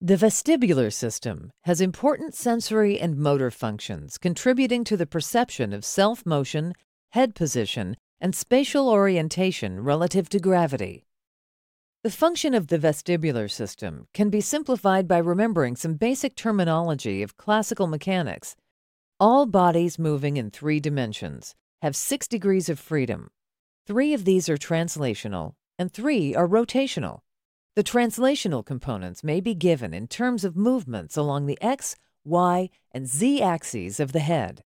The vestibular system has important sensory and motor functions contributing to the perception of self motion, head position, and spatial orientation relative to gravity. The function of the vestibular system can be simplified by remembering some basic terminology of classical mechanics. All bodies moving in three dimensions have six degrees of freedom. Three of these are translational, and three are rotational. The translational components may be given in terms of movements along the x, y, and z axes of the head.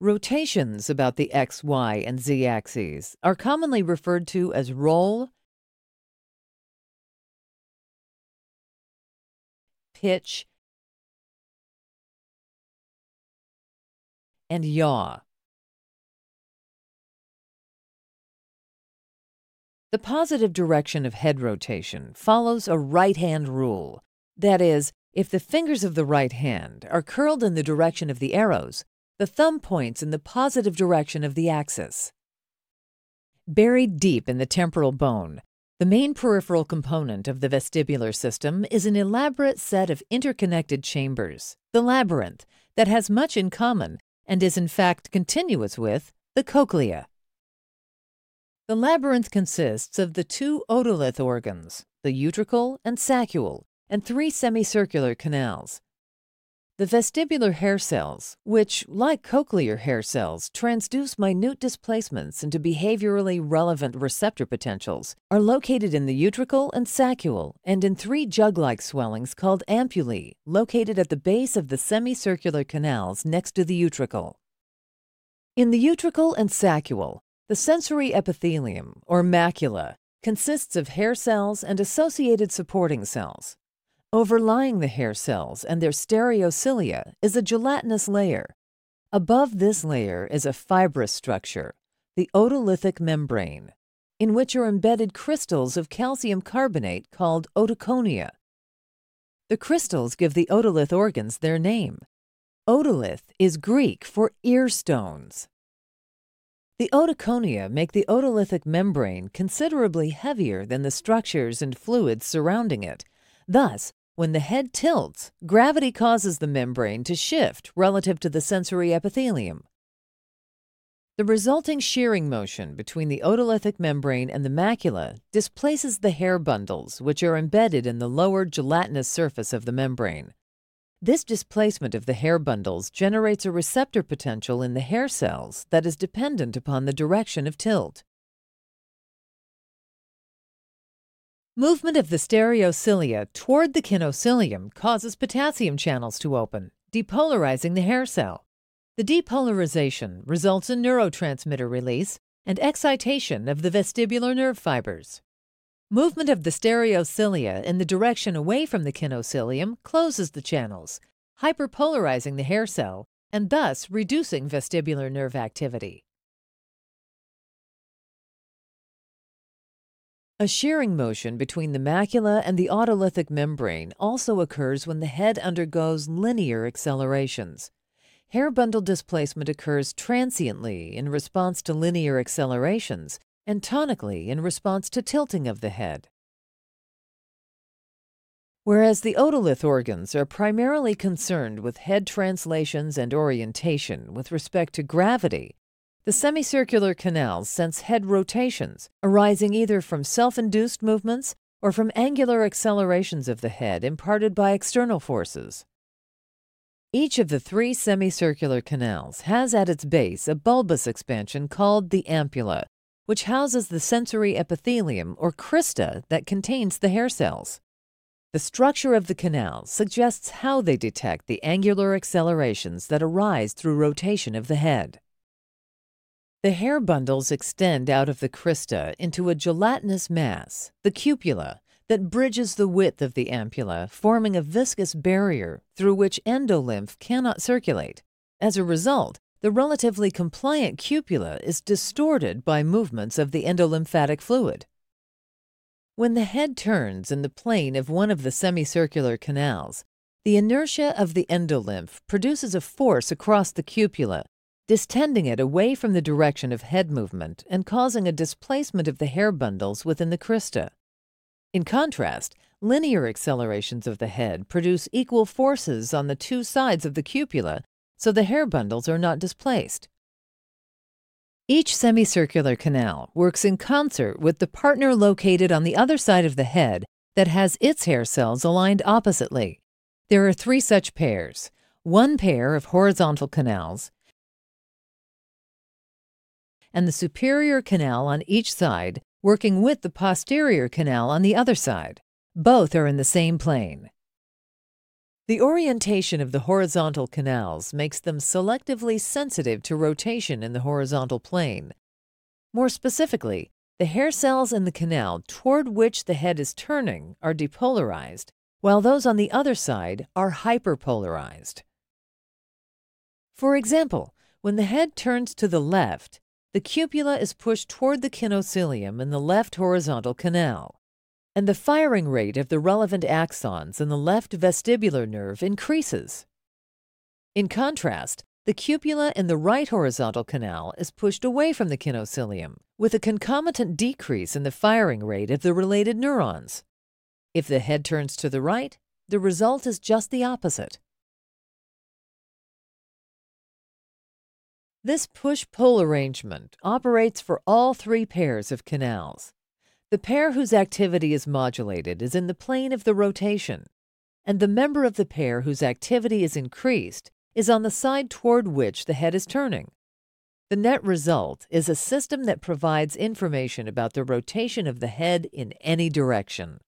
Rotations about the x, y, and z axes are commonly referred to as roll, pitch, and yaw. The positive direction of head rotation follows a right hand rule. That is, if the fingers of the right hand are curled in the direction of the arrows, the thumb points in the positive direction of the axis. Buried deep in the temporal bone, the main peripheral component of the vestibular system is an elaborate set of interconnected chambers, the labyrinth, that has much in common and is in fact continuous with the cochlea. The labyrinth consists of the two otolith organs, the utricle and saccule, and three semicircular canals. The vestibular hair cells, which, like cochlear hair cells, transduce minute displacements into behaviorally relevant receptor potentials, are located in the utricle and saccule and in three jug like swellings called ampullae, located at the base of the semicircular canals next to the utricle. In the utricle and saccule, the sensory epithelium, or macula, consists of hair cells and associated supporting cells. Overlying the hair cells and their stereocilia is a gelatinous layer. Above this layer is a fibrous structure, the otolithic membrane, in which are embedded crystals of calcium carbonate called otoconia. The crystals give the otolith organs their name. Otolith is Greek for ear stones. The otoconia make the otolithic membrane considerably heavier than the structures and fluids surrounding it. Thus, when the head tilts, gravity causes the membrane to shift relative to the sensory epithelium. The resulting shearing motion between the otolithic membrane and the macula displaces the hair bundles, which are embedded in the lower gelatinous surface of the membrane. This displacement of the hair bundles generates a receptor potential in the hair cells that is dependent upon the direction of tilt. Movement of the stereocilia toward the kinocilium causes potassium channels to open, depolarizing the hair cell. The depolarization results in neurotransmitter release and excitation of the vestibular nerve fibers. Movement of the stereocilia in the direction away from the kinocilium closes the channels, hyperpolarizing the hair cell and thus reducing vestibular nerve activity. A shearing motion between the macula and the otolithic membrane also occurs when the head undergoes linear accelerations. Hair bundle displacement occurs transiently in response to linear accelerations and tonically in response to tilting of the head. Whereas the otolith organs are primarily concerned with head translations and orientation with respect to gravity, the semicircular canals sense head rotations arising either from self induced movements or from angular accelerations of the head imparted by external forces. Each of the three semicircular canals has at its base a bulbous expansion called the ampulla, which houses the sensory epithelium or crista that contains the hair cells. The structure of the canal suggests how they detect the angular accelerations that arise through rotation of the head. The hair bundles extend out of the crista into a gelatinous mass, the cupula, that bridges the width of the ampulla, forming a viscous barrier through which endolymph cannot circulate. As a result, the relatively compliant cupula is distorted by movements of the endolymphatic fluid. When the head turns in the plane of one of the semicircular canals, the inertia of the endolymph produces a force across the cupula, distending it away from the direction of head movement and causing a displacement of the hair bundles within the crista. In contrast, linear accelerations of the head produce equal forces on the two sides of the cupula, so the hair bundles are not displaced. Each semicircular canal works in concert with the partner located on the other side of the head that has its hair cells aligned oppositely. There are three such pairs one pair of horizontal canals, and the superior canal on each side working with the posterior canal on the other side. Both are in the same plane. The orientation of the horizontal canals makes them selectively sensitive to rotation in the horizontal plane. More specifically, the hair cells in the canal toward which the head is turning are depolarized, while those on the other side are hyperpolarized. For example, when the head turns to the left, the cupula is pushed toward the kinocilium in the left horizontal canal, and the firing rate of the relevant axons in the left vestibular nerve increases. In contrast, the cupula in the right horizontal canal is pushed away from the kinocilium, with a concomitant decrease in the firing rate of the related neurons. If the head turns to the right, the result is just the opposite. This push-pull arrangement operates for all three pairs of canals. The pair whose activity is modulated is in the plane of the rotation, and the member of the pair whose activity is increased is on the side toward which the head is turning. The net result is a system that provides information about the rotation of the head in any direction.